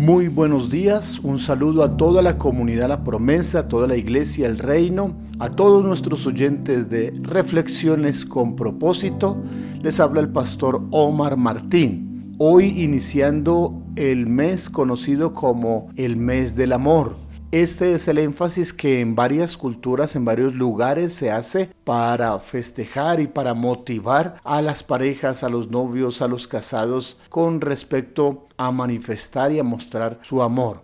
Muy buenos días, un saludo a toda la comunidad La Promesa, a toda la iglesia El Reino, a todos nuestros oyentes de Reflexiones con propósito. Les habla el pastor Omar Martín. Hoy iniciando el mes conocido como el mes del amor. Este es el énfasis que en varias culturas, en varios lugares se hace para festejar y para motivar a las parejas, a los novios, a los casados con respecto a manifestar y a mostrar su amor.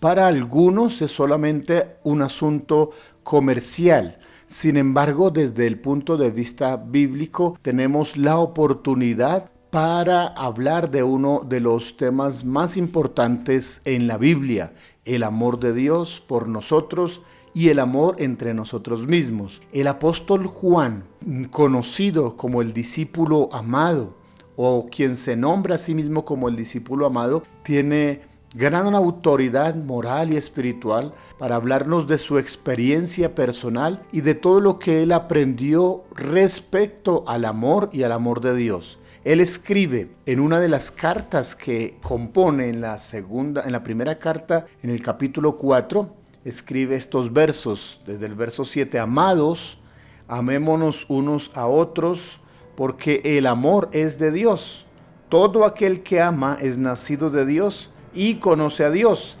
Para algunos es solamente un asunto comercial. Sin embargo, desde el punto de vista bíblico, tenemos la oportunidad para hablar de uno de los temas más importantes en la Biblia, el amor de Dios por nosotros y el amor entre nosotros mismos. El apóstol Juan, conocido como el discípulo amado, o quien se nombra a sí mismo como el discípulo amado, tiene gran autoridad moral y espiritual para hablarnos de su experiencia personal y de todo lo que él aprendió respecto al amor y al amor de Dios. Él escribe en una de las cartas que compone en la segunda, en la primera carta, en el capítulo 4, escribe estos versos, desde el verso 7, amados, amémonos unos a otros, porque el amor es de Dios. Todo aquel que ama es nacido de Dios y conoce a Dios.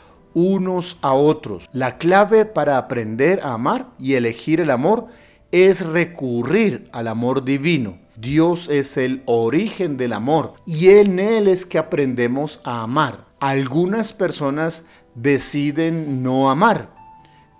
unos a otros. La clave para aprender a amar y elegir el amor es recurrir al amor divino. Dios es el origen del amor y en Él es que aprendemos a amar. Algunas personas deciden no amar.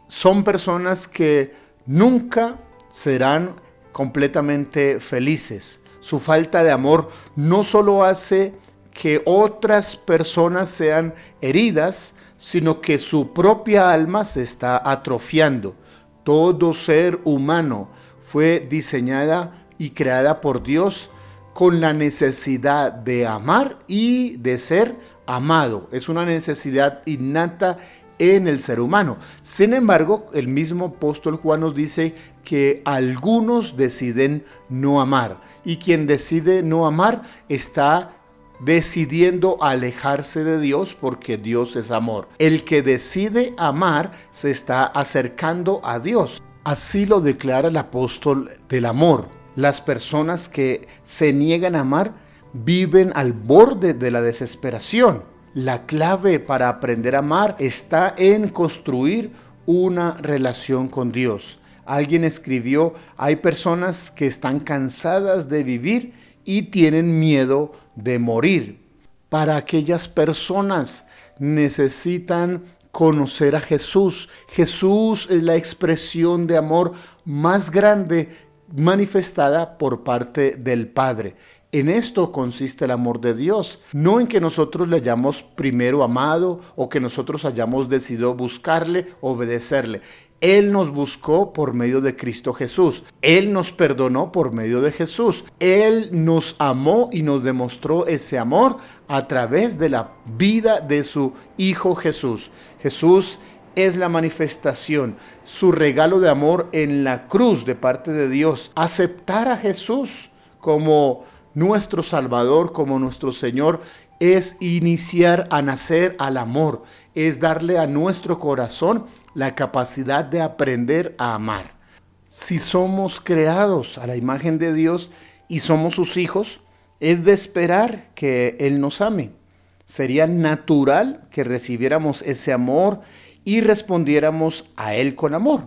Son personas que nunca serán completamente felices. Su falta de amor no solo hace que otras personas sean heridas, sino que su propia alma se está atrofiando. Todo ser humano fue diseñada y creada por Dios con la necesidad de amar y de ser amado. Es una necesidad innata en el ser humano. Sin embargo, el mismo apóstol Juan nos dice que algunos deciden no amar y quien decide no amar está decidiendo alejarse de Dios porque Dios es amor. El que decide amar se está acercando a Dios. Así lo declara el apóstol del amor. Las personas que se niegan a amar viven al borde de la desesperación. La clave para aprender a amar está en construir una relación con Dios. Alguien escribió, hay personas que están cansadas de vivir y tienen miedo de morir. Para aquellas personas necesitan conocer a Jesús. Jesús es la expresión de amor más grande manifestada por parte del Padre. En esto consiste el amor de Dios, no en que nosotros le hayamos primero amado o que nosotros hayamos decidido buscarle, obedecerle. Él nos buscó por medio de Cristo Jesús. Él nos perdonó por medio de Jesús. Él nos amó y nos demostró ese amor a través de la vida de su Hijo Jesús. Jesús es la manifestación, su regalo de amor en la cruz de parte de Dios. Aceptar a Jesús como nuestro Salvador, como nuestro Señor, es iniciar a nacer al amor, es darle a nuestro corazón la capacidad de aprender a amar. Si somos creados a la imagen de Dios y somos sus hijos, es de esperar que Él nos ame. Sería natural que recibiéramos ese amor y respondiéramos a Él con amor.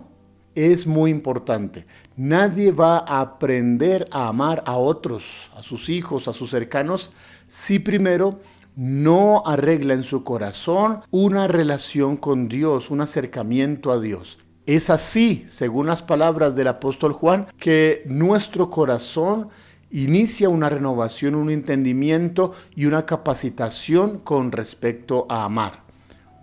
Es muy importante. Nadie va a aprender a amar a otros, a sus hijos, a sus cercanos, si primero no arregla en su corazón una relación con Dios, un acercamiento a Dios. Es así, según las palabras del apóstol Juan, que nuestro corazón inicia una renovación, un entendimiento y una capacitación con respecto a amar.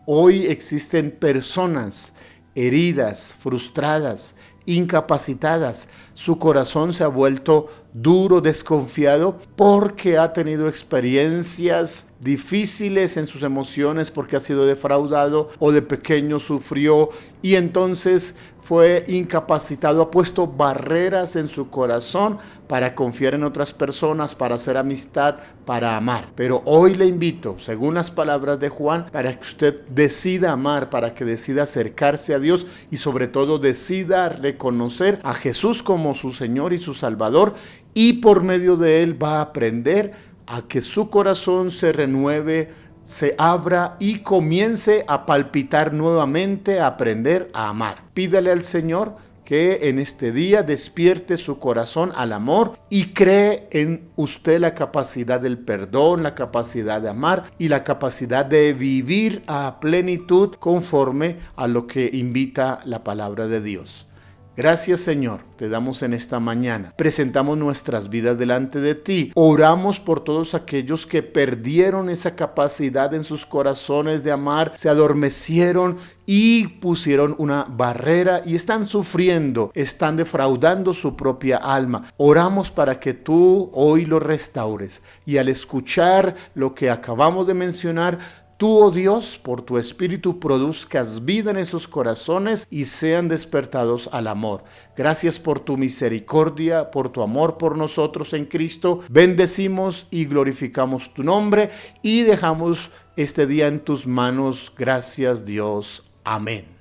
Hoy existen personas heridas, frustradas, incapacitadas. Su corazón se ha vuelto duro, desconfiado, porque ha tenido experiencias difíciles en sus emociones, porque ha sido defraudado o de pequeño sufrió y entonces fue incapacitado, ha puesto barreras en su corazón para confiar en otras personas, para hacer amistad, para amar. Pero hoy le invito, según las palabras de Juan, para que usted decida amar, para que decida acercarse a Dios y sobre todo decida a Jesús como su Señor y su Salvador y por medio de él va a aprender a que su corazón se renueve se abra y comience a palpitar nuevamente, a aprender a amar. Pídale al Señor que en este día despierte su corazón al amor y cree en usted la capacidad del perdón, la capacidad de amar y la capacidad de vivir a plenitud conforme a lo que invita la palabra de Dios. Gracias Señor, te damos en esta mañana. Presentamos nuestras vidas delante de ti. Oramos por todos aquellos que perdieron esa capacidad en sus corazones de amar, se adormecieron y pusieron una barrera y están sufriendo, están defraudando su propia alma. Oramos para que tú hoy lo restaures y al escuchar lo que acabamos de mencionar, tú, oh Dios, por tu Espíritu produzcas vida en esos corazones y sean despertados al amor. Gracias por tu misericordia, por tu amor por nosotros en Cristo. Bendecimos y glorificamos tu nombre y dejamos este día en tus manos. Gracias Dios. Amén.